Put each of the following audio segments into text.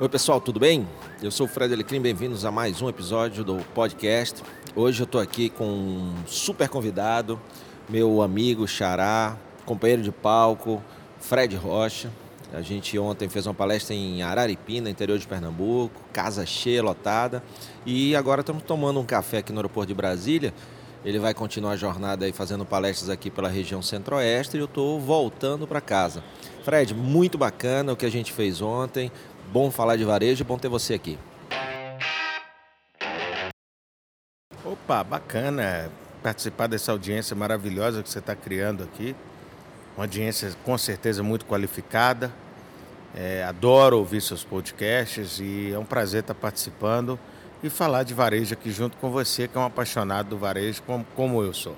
Oi pessoal, tudo bem? Eu sou o Fred Alecrim, bem-vindos a mais um episódio do podcast. Hoje eu estou aqui com um super convidado, meu amigo Xará, companheiro de palco, Fred Rocha. A gente ontem fez uma palestra em Araripina, interior de Pernambuco, casa cheia, lotada. E agora estamos tomando um café aqui no aeroporto de Brasília. Ele vai continuar a jornada aí fazendo palestras aqui pela região centro-oeste e eu estou voltando para casa. Fred, muito bacana o que a gente fez ontem. Bom falar de varejo, bom ter você aqui. Opa, bacana participar dessa audiência maravilhosa que você está criando aqui. Uma audiência com certeza muito qualificada. É, adoro ouvir seus podcasts e é um prazer estar participando e falar de varejo aqui junto com você, que é um apaixonado do varejo, como, como eu sou.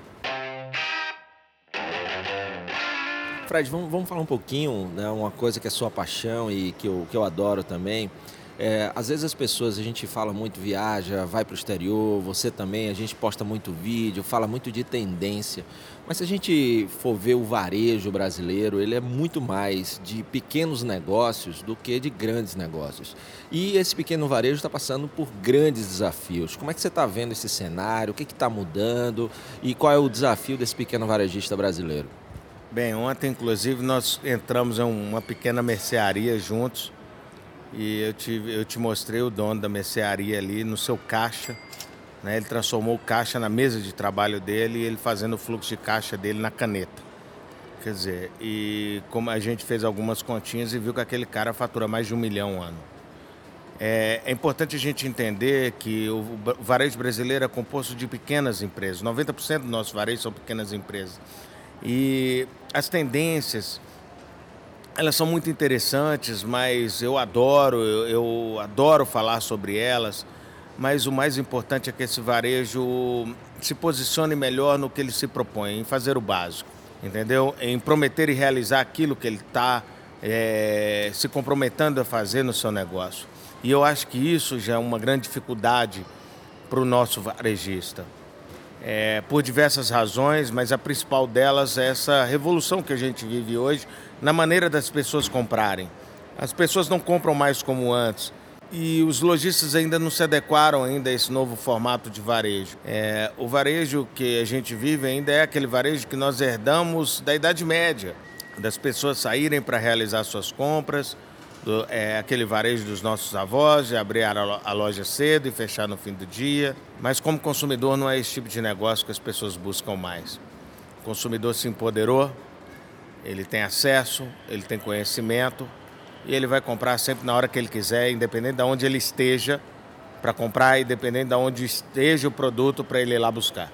Fred, vamos, vamos falar um pouquinho, né, uma coisa que é sua paixão e que eu, que eu adoro também. É, às vezes as pessoas, a gente fala muito, viaja, vai para o exterior, você também, a gente posta muito vídeo, fala muito de tendência. Mas se a gente for ver o varejo brasileiro, ele é muito mais de pequenos negócios do que de grandes negócios. E esse pequeno varejo está passando por grandes desafios. Como é que você está vendo esse cenário? O que está mudando? E qual é o desafio desse pequeno varejista brasileiro? Bem, ontem, inclusive, nós entramos em uma pequena mercearia juntos e eu te, eu te mostrei o dono da mercearia ali no seu caixa. Né? Ele transformou o caixa na mesa de trabalho dele e ele fazendo o fluxo de caixa dele na caneta. Quer dizer, e como a gente fez algumas continhas e viu que aquele cara fatura mais de um milhão ano. É, é importante a gente entender que o varejo brasileiro é composto de pequenas empresas. 90% do nosso varejo são pequenas empresas. E as tendências, elas são muito interessantes, mas eu adoro, eu, eu, adoro falar sobre elas. Mas o mais importante é que esse varejo se posicione melhor no que ele se propõe, em fazer o básico, entendeu? Em prometer e realizar aquilo que ele está é, se comprometendo a fazer no seu negócio. E eu acho que isso já é uma grande dificuldade para o nosso varejista é, por diversas razões, mas a principal delas é essa revolução que a gente vive hoje na maneira das pessoas comprarem. As pessoas não compram mais como antes e os lojistas ainda não se adequaram ainda a esse novo formato de varejo. É, o varejo que a gente vive ainda é aquele varejo que nós herdamos da Idade Média, das pessoas saírem para realizar suas compras, do, é, aquele varejo dos nossos avós, de abrir a loja cedo e fechar no fim do dia. Mas como consumidor não é esse tipo de negócio que as pessoas buscam mais. O consumidor se empoderou, ele tem acesso, ele tem conhecimento e ele vai comprar sempre na hora que ele quiser, independente de onde ele esteja para comprar, independente de onde esteja o produto para ele ir lá buscar.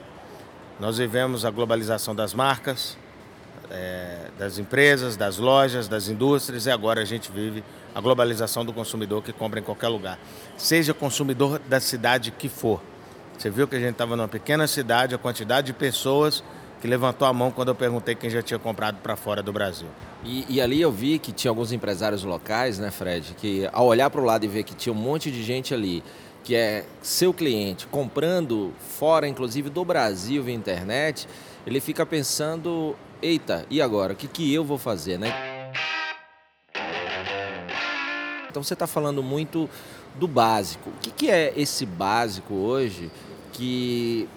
Nós vivemos a globalização das marcas, é, das empresas, das lojas, das indústrias e agora a gente vive a globalização do consumidor que compra em qualquer lugar. Seja consumidor da cidade que for. Você viu que a gente estava numa pequena cidade, a quantidade de pessoas que levantou a mão quando eu perguntei quem já tinha comprado para fora do Brasil. E, e, ali eu vi que tinha alguns empresários locais, né, Fred, que ao olhar para o lado e ver que tinha um monte de gente ali que é seu cliente comprando fora, inclusive do Brasil via internet, ele fica pensando eita, e agora? O que, que eu vou fazer, né? Então você está falando muito do básico. O que, que é esse básico hoje que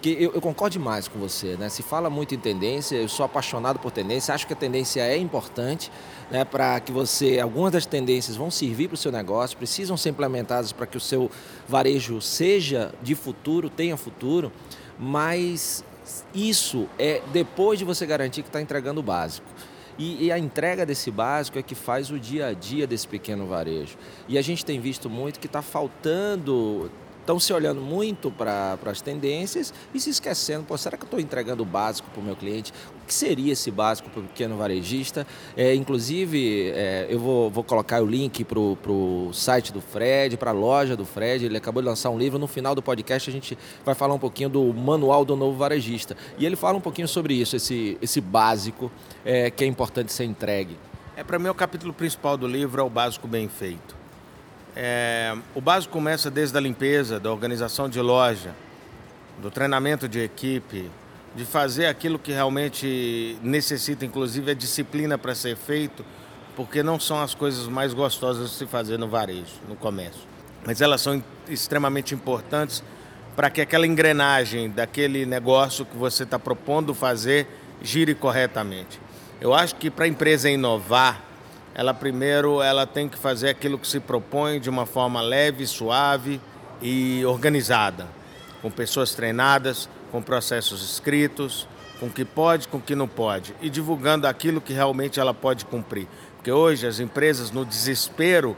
que eu, eu, concordo demais com você, né? Se fala muito em tendência, eu sou apaixonado por tendência, acho que a tendência é importante, né? Para que você, algumas das tendências vão servir para o seu negócio, precisam ser implementadas para que o seu varejo seja de futuro, tenha futuro, mas isso é depois de você garantir que está entregando o básico. E, e, a entrega desse básico é que faz o dia a dia desse pequeno varejo. E a gente tem visto muito que está faltando estão se olhando muito para as tendências e se esquecendo, pô, será que eu estou entregando o básico para o meu cliente? O que seria esse básico para o pequeno varejista? É, inclusive, é, eu vou, vou colocar o link para o site do Fred, para a loja do Fred, ele acabou de lançar um livro, no final do podcast a gente vai falar um pouquinho do manual do novo varejista. E ele fala um pouquinho sobre isso, esse, esse básico é, que é importante ser entregue. É, para mim, o capítulo principal do livro é o básico bem feito. É, o básico começa desde a limpeza, da organização de loja, do treinamento de equipe, de fazer aquilo que realmente necessita, inclusive a disciplina para ser feito, porque não são as coisas mais gostosas de se fazer no varejo, no comércio. Mas elas são extremamente importantes para que aquela engrenagem daquele negócio que você está propondo fazer gire corretamente. Eu acho que para a empresa inovar, ela primeiro ela tem que fazer aquilo que se propõe de uma forma leve, suave e organizada, com pessoas treinadas, com processos escritos, com o que pode, com o que não pode e divulgando aquilo que realmente ela pode cumprir. Porque hoje as empresas no desespero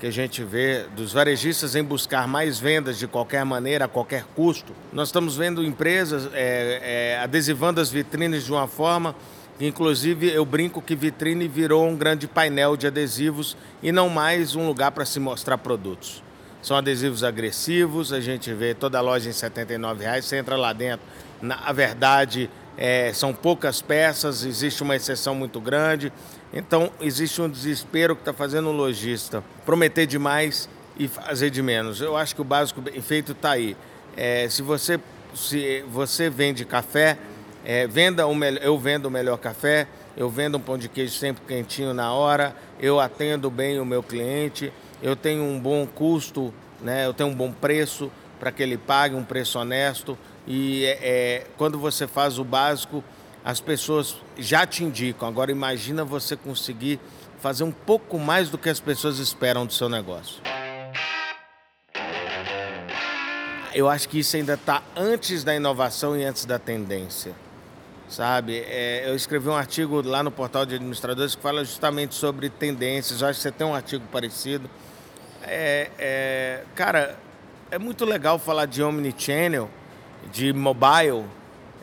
que a gente vê dos varejistas em buscar mais vendas de qualquer maneira, a qualquer custo. Nós estamos vendo empresas é, é, adesivando as vitrines de uma forma inclusive, eu brinco que vitrine virou um grande painel de adesivos e não mais um lugar para se mostrar produtos. São adesivos agressivos, a gente vê toda a loja em 79 reais, você entra lá dentro, na verdade, é, são poucas peças, existe uma exceção muito grande. Então, existe um desespero que está fazendo o lojista prometer demais e fazer de menos. Eu acho que o básico bem feito está aí. É, se, você, se você vende café, é, venda eu vendo o melhor café, eu vendo um pão de queijo sempre quentinho na hora, eu atendo bem o meu cliente, eu tenho um bom custo, né, eu tenho um bom preço para que ele pague, um preço honesto. E é, é, quando você faz o básico, as pessoas já te indicam. Agora imagina você conseguir fazer um pouco mais do que as pessoas esperam do seu negócio. Eu acho que isso ainda está antes da inovação e antes da tendência. Sabe, é, eu escrevi um artigo lá no portal de administradores que fala justamente sobre tendências. Eu acho que você tem um artigo parecido. É, é, cara, é muito legal falar de omnichannel, de mobile.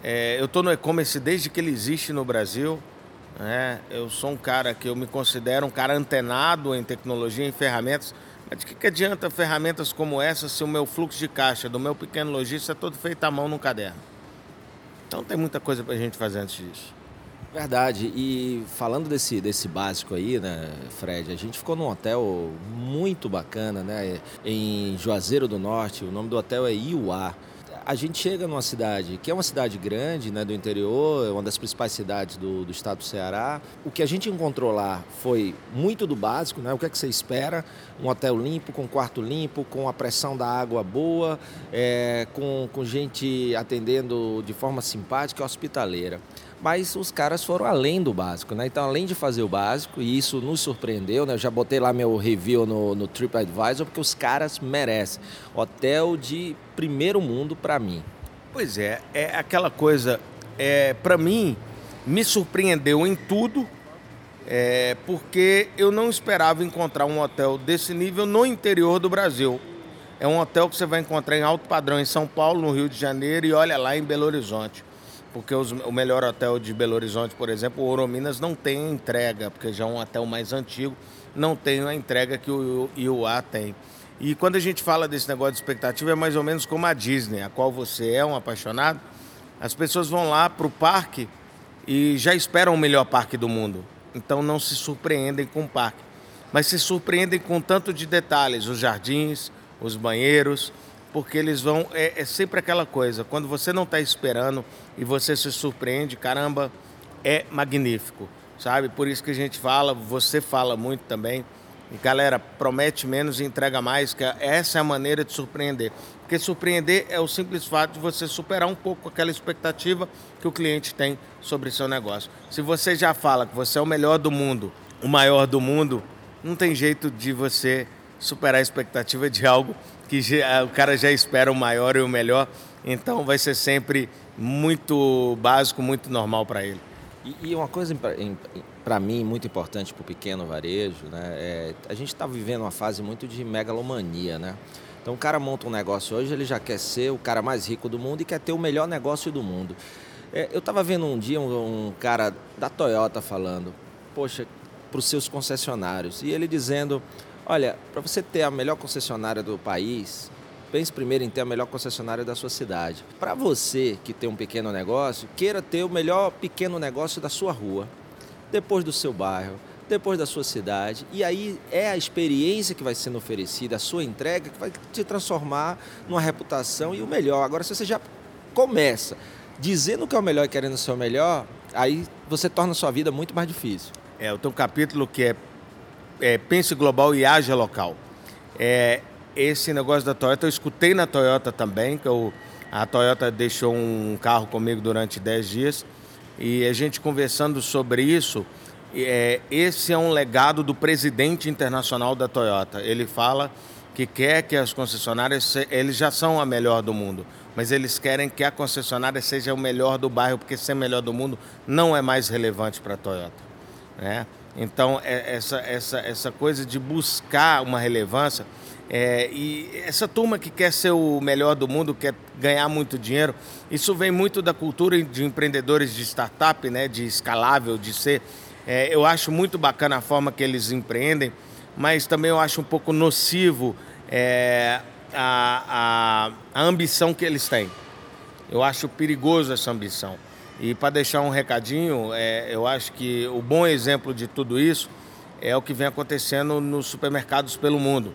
É, eu estou no e-commerce desde que ele existe no Brasil. Né? Eu sou um cara que eu me considero um cara antenado em tecnologia, em ferramentas. Mas de que, que adianta ferramentas como essa se o meu fluxo de caixa do meu pequeno lojista é todo feito à mão no caderno? Então tem muita coisa para a gente fazer antes disso. Verdade. E falando desse, desse básico aí, né, Fred, a gente ficou num hotel muito bacana, né, em Juazeiro do Norte. O nome do hotel é Iuá. A gente chega numa cidade que é uma cidade grande, né, do interior, é uma das principais cidades do, do estado do Ceará. O que a gente encontrou lá foi muito do básico, né? O que é que você espera? Um hotel limpo, com quarto limpo, com a pressão da água boa, é, com, com gente atendendo de forma simpática hospitaleira mas os caras foram além do básico, né? Então, além de fazer o básico, e isso nos surpreendeu, né? Eu já botei lá meu review no, no TripAdvisor, porque os caras merecem. Hotel de primeiro mundo para mim. Pois é, é aquela coisa, é, para mim, me surpreendeu em tudo, é, porque eu não esperava encontrar um hotel desse nível no interior do Brasil. É um hotel que você vai encontrar em alto padrão em São Paulo, no Rio de Janeiro e olha lá em Belo Horizonte porque os, o melhor hotel de Belo Horizonte, por exemplo, o Orominas, não tem entrega, porque já é um hotel mais antigo, não tem a entrega que o IUA tem. E quando a gente fala desse negócio de expectativa, é mais ou menos como a Disney, a qual você é um apaixonado. As pessoas vão lá para o parque e já esperam o melhor parque do mundo. Então não se surpreendem com o parque. Mas se surpreendem com tanto de detalhes, os jardins, os banheiros, porque eles vão. É, é sempre aquela coisa, quando você não está esperando e você se surpreende, caramba, é magnífico, sabe? Por isso que a gente fala, você fala muito também. E galera, promete menos e entrega mais, que essa é a maneira de surpreender. Porque surpreender é o simples fato de você superar um pouco aquela expectativa que o cliente tem sobre seu negócio. Se você já fala que você é o melhor do mundo, o maior do mundo, não tem jeito de você superar a expectativa de algo que já, o cara já espera o maior e o melhor, então vai ser sempre muito básico, muito normal para ele. E, e, uma coisa para mim muito importante para o pequeno varejo, né, é, a gente está vivendo uma fase muito de megalomania, né? Então o cara monta um negócio hoje, ele já quer ser o cara mais rico do mundo e quer ter o melhor negócio do mundo. É, eu estava vendo um dia um, um cara da Toyota falando, poxa, para os seus concessionários, e ele dizendo Olha, para você ter a melhor concessionária do país, pense primeiro em ter a melhor concessionária da sua cidade. Para você que tem um pequeno negócio, queira ter o melhor pequeno negócio da sua rua, depois do seu bairro, depois da sua cidade. E aí é a experiência que vai sendo oferecida, a sua entrega, que vai te transformar numa reputação e o melhor. Agora, se você já começa dizendo que é o melhor e querendo ser o melhor, aí você torna a sua vida muito mais difícil. É, eu tenho um capítulo que é, é Pense Global e Haja Local. É, esse negócio da Toyota, eu escutei na Toyota também, que eu, a Toyota deixou um carro comigo durante 10 dias, e a gente conversando sobre isso, é, esse é um legado do presidente internacional da Toyota. Ele fala que quer que as concessionárias, eles já são a melhor do mundo, mas eles querem que a concessionária seja o melhor do bairro, porque ser melhor do mundo não é mais relevante para a Toyota. Né? Então, é, essa, essa, essa coisa de buscar uma relevância, é, e essa turma que quer ser o melhor do mundo, quer ganhar muito dinheiro, isso vem muito da cultura de empreendedores de startup, né, de escalável, de ser. É, eu acho muito bacana a forma que eles empreendem, mas também eu acho um pouco nocivo é, a, a, a ambição que eles têm. Eu acho perigoso essa ambição. E para deixar um recadinho, é, eu acho que o bom exemplo de tudo isso é o que vem acontecendo nos supermercados pelo mundo.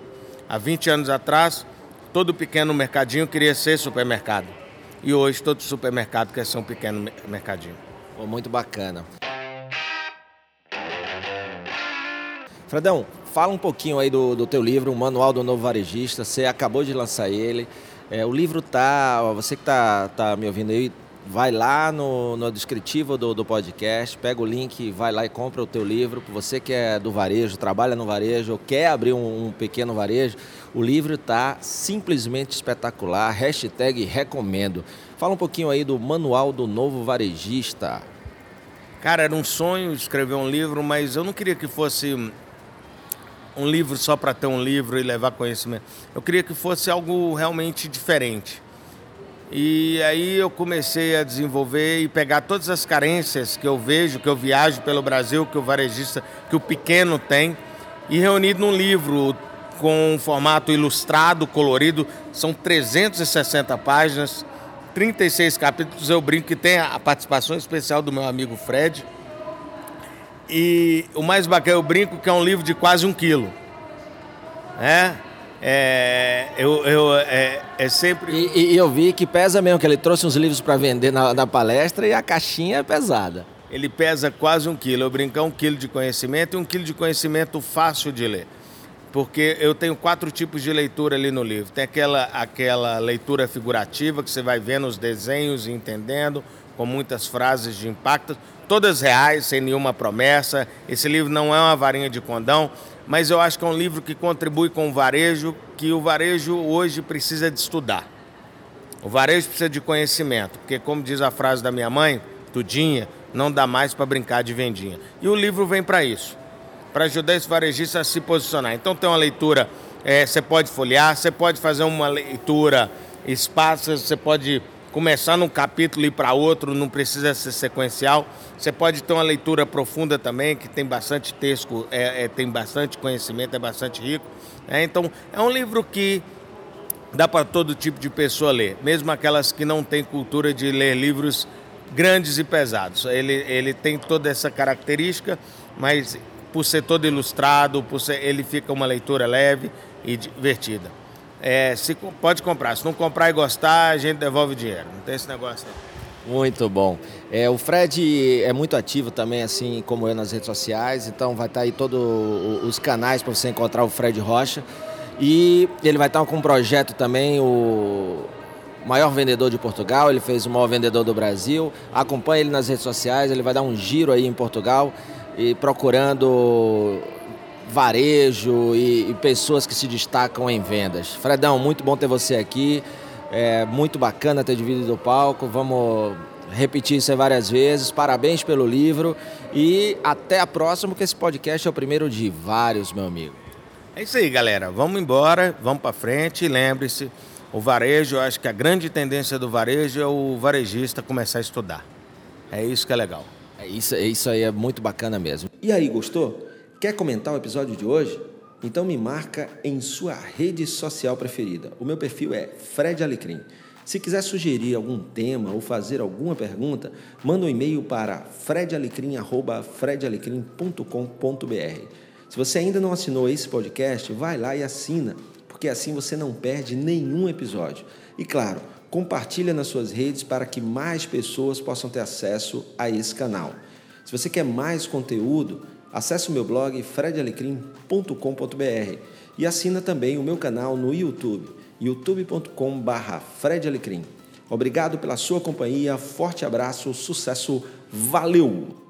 Há 20 anos atrás, todo pequeno mercadinho queria ser supermercado. E hoje todo supermercado quer ser um pequeno mercadinho. Pô, muito bacana. Fredão, fala um pouquinho aí do, do teu livro, o Manual do Novo Varejista. Você acabou de lançar ele. É, o livro tá. Você que tá, tá me ouvindo aí, vai lá no, no descritivo do, do podcast, pega o link, vai lá e compra o teu livro. Você que é do varejo, trabalha no varejo, ou quer abrir um, um pequeno varejo, o livro está simplesmente espetacular. Hashtag recomendo. Fala um pouquinho aí do Manual do Novo Varejista. Cara, era um sonho escrever um livro, mas eu não queria que fosse um livro só para ter um livro e levar conhecimento. Eu queria que fosse algo realmente diferente. E aí eu comecei a desenvolver e pegar todas as carências que eu vejo, que eu viajo pelo Brasil, que o varejista, que o pequeno tem, e reunir num livro com um formato ilustrado, colorido, são 360 páginas, 36 capítulos, eu brinco que tem a participação especial do meu amigo Fred, e o mais bacana, eu brinco que é um livro de quase um quilo. É, é, eu, eu, é, é sempre. E, e, eu vi que pesa mesmo, que ele trouxe uns livros para vender na, na, palestra e a caixinha é pesada. Ele pesa quase um quilo. Eu brinco, é um quilo de conhecimento e um quilo de conhecimento fácil de ler. Porque eu tenho quatro tipos de leitura ali no livro. Tem aquela, aquela leitura figurativa que você vai vendo os desenhos e entendendo, com muitas frases de impacto todas reais, sem nenhuma promessa. Esse livro não é uma varinha de condão, mas eu acho que é um livro que contribui com o varejo, que o varejo hoje precisa de estudar. O varejo precisa de conhecimento, porque como diz a frase da minha mãe, tudinha, não dá mais para brincar de vendinha. E o livro vem para isso, para ajudar esse varejista a se posicionar. Então tem uma leitura, é, você pode folhear, você pode fazer uma leitura espaço, você pode começar num capítulo e ir para outro, não precisa ser sequencial. Você pode ter uma leitura profunda também, que tem bastante texto, é, é tem bastante conhecimento, é bastante rico. É, então, é um livro que dá para todo tipo de pessoa ler, mesmo aquelas que não têm cultura de ler livros grandes e pesados. Ele, ele tem toda essa característica, mas por ser todo ilustrado, por ser, ele fica uma leitura leve e divertida. É, se, pode comprar. Se não comprar e gostar, a gente devolve o dinheiro. Não tem esse negócio. Muito bom. É, o Fred é muito ativo também, assim como eu, nas redes sociais. Então vai estar tá aí todos os canais para você encontrar o Fred Rocha. E ele vai estar tá com um projeto também, o maior vendedor de Portugal. Ele fez o maior vendedor do Brasil. Acompanhe ele nas redes sociais. Ele vai dar um giro aí em Portugal e procurando varejo e, e, pessoas que se destacam em vendas. Fredão, muito bom ter você aqui. É muito bacana ter dividido o palco. Vamos repetir isso várias vezes. Parabéns pelo livro e até a próxima, que esse podcast é o primeiro de vários, meu amigo. É isso aí, galera. Vamos embora, vamos para frente e lembre-se, o varejo, eu acho que a grande tendência do varejo é o varejista começar a estudar. É isso que é legal. É isso, é isso aí é muito bacana mesmo. E aí, gostou? Quer comentar o episódio de hoje? Então me marca em sua rede social preferida. O meu perfil é Fred Alecrim. Se quiser sugerir algum tema ou fazer alguma pergunta, manda um e-mail para fredalecrim@fredalecrim.com.br. Se você ainda não assinou esse podcast, vai lá e assina, porque assim você não perde nenhum episódio. E claro, compartilha nas suas redes para que mais pessoas possam ter acesso a esse canal. Se você quer mais conteúdo, Acesse o meu blog fredalecrim.com.br e assina também o meu canal no YouTube, youtube.com.br fredalecrim. Obrigado pela sua companhia, forte abraço, sucesso, valeu!